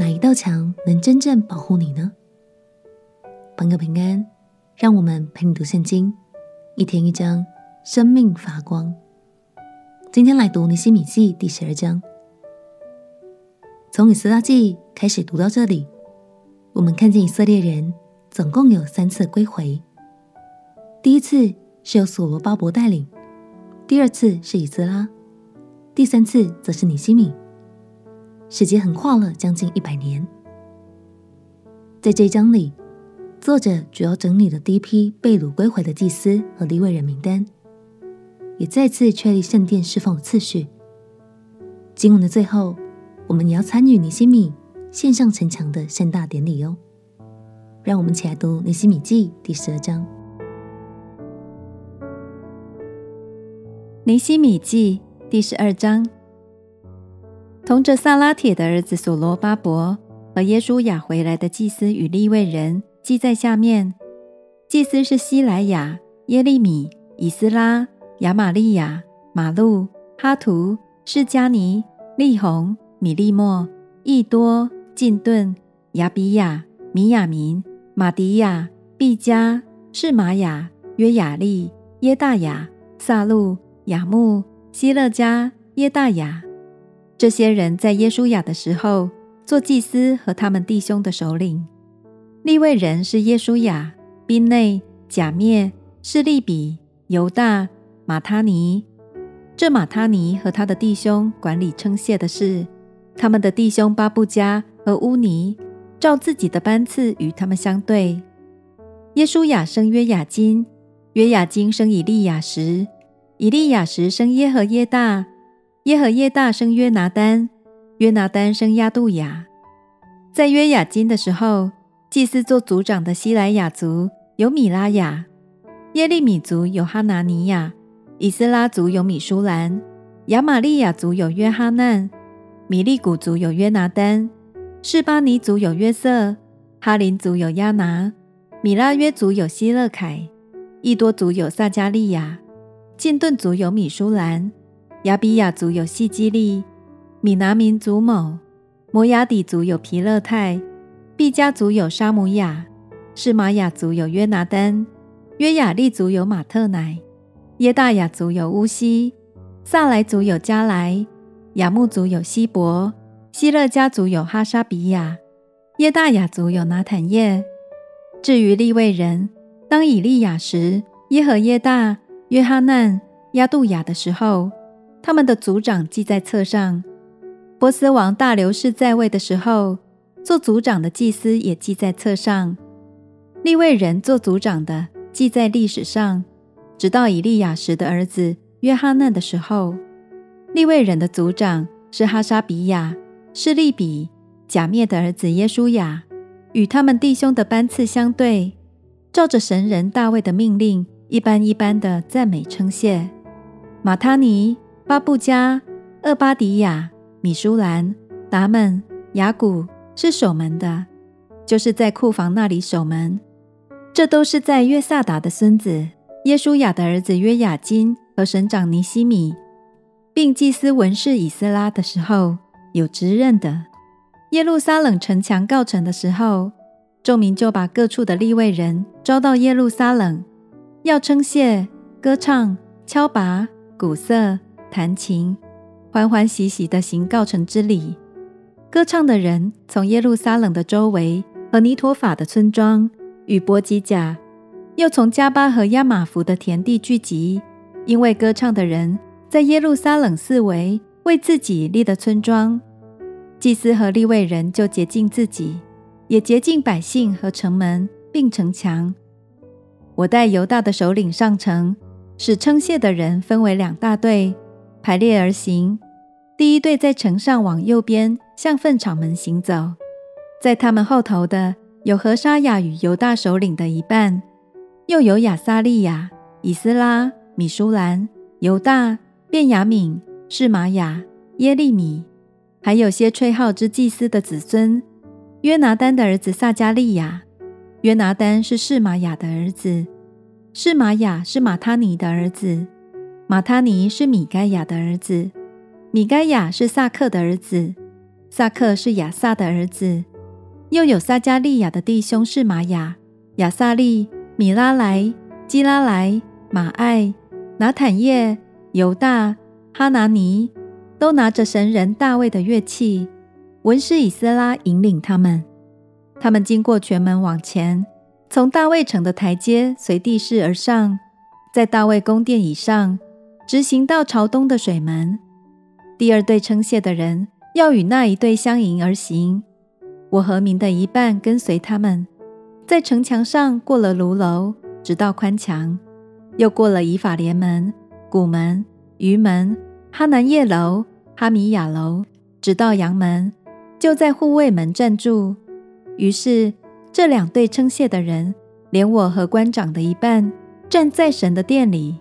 哪一道墙能真正保护你呢？朋友平安，让我们陪你读圣经，一天一章，生命发光。今天来读尼希米记第十二章。从以斯拉记开始读到这里，我们看见以色列人总共有三次归回。第一次是由所罗巴伯带领，第二次是以斯拉，第三次则是尼希米。时间横跨了将近一百年。在这一章里，作者主要整理了第一批被掳归回的祭司和利未人名单。也再次确立圣殿侍奉的次序。经文的最后，我们也要参与尼西米献上城墙的盛大典礼哦。让我们一起来读尼西米记第十二章。尼西米记第十二章，同着撒拉铁的儿子所罗巴伯和耶稣亚回来的祭司与利未人记在下面。祭司是西莱亚、耶利米、以斯拉。亚玛利亚、马路、哈图、释迦尼、利宏、米利末、益多、尽顿、亚比亚、米亚民、马迪亚、毕加、释玛雅、约雅利、耶大雅、撒路、雅木、希勒加、耶大雅。这些人在耶书亚的时候做祭司和他们弟兄的首领。立位人是耶书亚、宾内、贾灭、示利比、犹大。马他尼，这马他尼和他的弟兄管理称谢的事。他们的弟兄巴布加和乌尼照自己的班次与他们相对。耶书亚生约雅金，约雅金生以利亚时，以利亚时生耶和耶大，耶和耶大生约拿单，约拿单生押杜雅。在约雅斤的时候，祭司做族长的西莱雅族有米拉雅，耶利米族有哈拿尼亚。以斯拉族有米舒兰，亚玛利亚族有约哈难，米利古族有约拿单，示巴尼族有约瑟，哈林族有亚拿，米拉约族有希勒凯，益多族有撒迦利亚，剑顿族有米舒兰，亚比亚族有细基利，米拿民族某，摩押底族有皮勒泰，毕加族有沙姆亚，是玛雅族有约拿丹，约雅利族有马特乃。耶大雅族有乌西，撒莱族有加来，亚木族有希伯，希勒家族有哈沙比亚，耶大雅族有拿坦业。至于利未人，当以利亚时、耶和耶大、约哈难、亚杜亚的时候，他们的族长记在册上。波斯王大流士在位的时候，做族长的祭司也记在册上。利未人做族长的记在历史上。直到以利亚时的儿子约哈难的时候，利未人的族长是哈沙比亚、是利比、假灭的儿子耶稣亚，与他们弟兄的班次相对，照着神人大卫的命令，一班一班的赞美称谢。马他尼、巴布加、厄巴迪亚、米舒兰、达们、雅古是守门的，就是在库房那里守门。这都是在约萨达的孙子。耶稣雅的儿子约雅金和省长尼西米，并祭司文士以斯拉的时候，有职任的。耶路撒冷城墙告成的时候，众民就把各处的立位人招到耶路撒冷，要称谢、歌唱、敲拔、鼓瑟、弹琴，欢欢喜喜地行告成之礼。歌唱的人从耶路撒冷的周围和尼陀法的村庄与伯吉甲。又从迦巴和亚玛福的田地聚集，因为歌唱的人在耶路撒冷四围为自己立的村庄，祭司和立位人就洁净自己，也洁净百姓和城门并城墙。我带犹大的首领上城，使称谢的人分为两大队，排列而行。第一队在城上往右边向粪场门行走，在他们后头的有何沙雅与犹大首领的一半。又有亚撒利雅、以斯拉、米舒兰、犹大、便雅悯、示玛雅、耶利米，还有些吹号之祭司的子孙。约拿单的儿子撒迦利亚，约拿单是示玛雅的儿子，示玛雅是马他尼的儿子，马他尼是米该亚的儿子，米该亚是撒克的儿子，撒克是亚萨的儿子，又有撒迦利亚的弟兄是玛雅、亚萨利、米拉莱、基拉莱、玛艾、拿坦业、犹大、哈拿尼，都拿着神人大卫的乐器。文士以斯拉引领他们，他们经过全门往前，从大卫城的台阶随地势而上，在大卫宫殿以上，直行到朝东的水门。第二队称谢的人要与那一队相迎而行。我和民的一半跟随他们，在城墙上过了炉楼，直到宽墙，又过了以法莲门、古门、鱼门、哈南业楼、哈米亚楼，直到阳门。就在护卫门站住。于是这两队称谢的人，连我和官长的一半，站在神的殿里，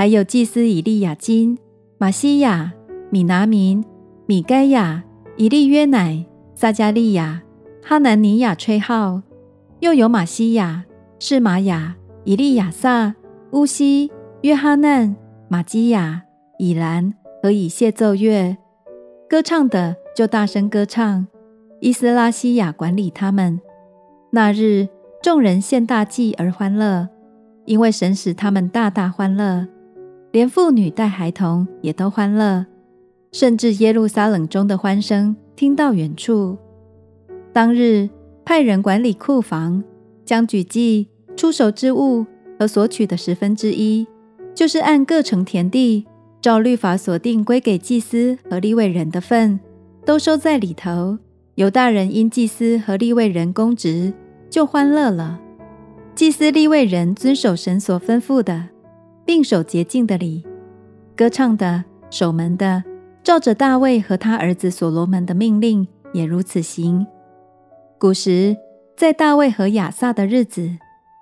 还有祭司以利亚金、玛西亚、米拿民、米该亚、以利约乃、撒迦利亚、哈南尼亚吹号，又有玛西亚、是玛雅、以利亚撒、乌西、约哈难、玛基亚、以兰和以谢奏乐，歌唱的。就大声歌唱，伊斯拉西亚管理他们。那日，众人献大祭而欢乐，因为神使他们大大欢乐，连妇女带孩童也都欢乐，甚至耶路撒冷中的欢声听到远处。当日，派人管理库房，将举祭、出手之物和所取的十分之一，就是按各城田地照律法所定归给祭司和立位人的份。都收在里头。犹大人因祭司和立位人供职，就欢乐了。祭司立位人遵守神所吩咐的，并守洁净的礼。歌唱的、守门的，照着大卫和他儿子所罗门的命令，也如此行。古时，在大卫和亚萨的日子，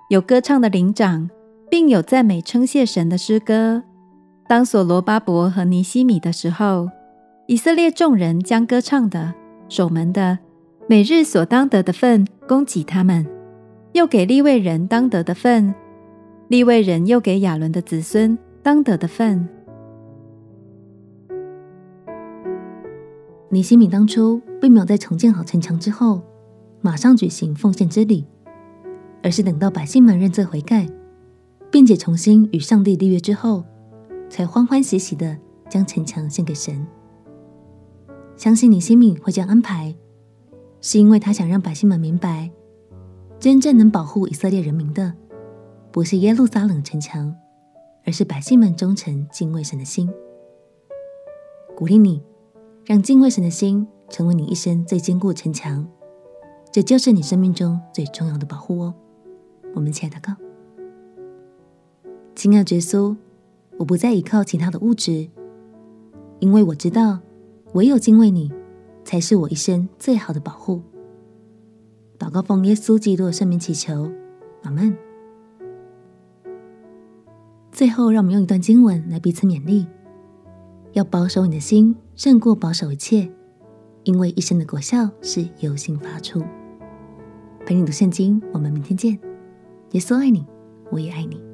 有歌唱的灵长，并有赞美称谢神的诗歌。当所罗巴伯和尼西米的时候。以色列众人将歌唱的、守门的，每日所当得的份供给他们，又给立位人当得的份，利未人又给亚伦的子孙当得的份。尼西米当初并没有在重建好城墙之后，马上举行奉献之礼，而是等到百姓们认罪悔改，并且重新与上帝立约之后，才欢欢喜喜的将城墙献给神。相信尼西米会这样安排，是因为他想让百姓们明白，真正能保护以色列人民的，不是耶路撒冷城墙，而是百姓们忠诚敬畏神的心。鼓励你，让敬畏神的心成为你一生最坚固城墙，这就是你生命中最重要的保护哦。我们一起来祷告，亲爱的耶稣，我不再依靠其他的物质，因为我知道。唯有敬畏你，才是我一生最好的保护。祷告奉耶稣基督的圣名祈求，阿门。最后，让我们用一段经文来彼此勉励：要保守你的心，胜过保守一切，因为一生的果效是由心发出。陪你读圣经，我们明天见。耶稣爱你，我也爱你。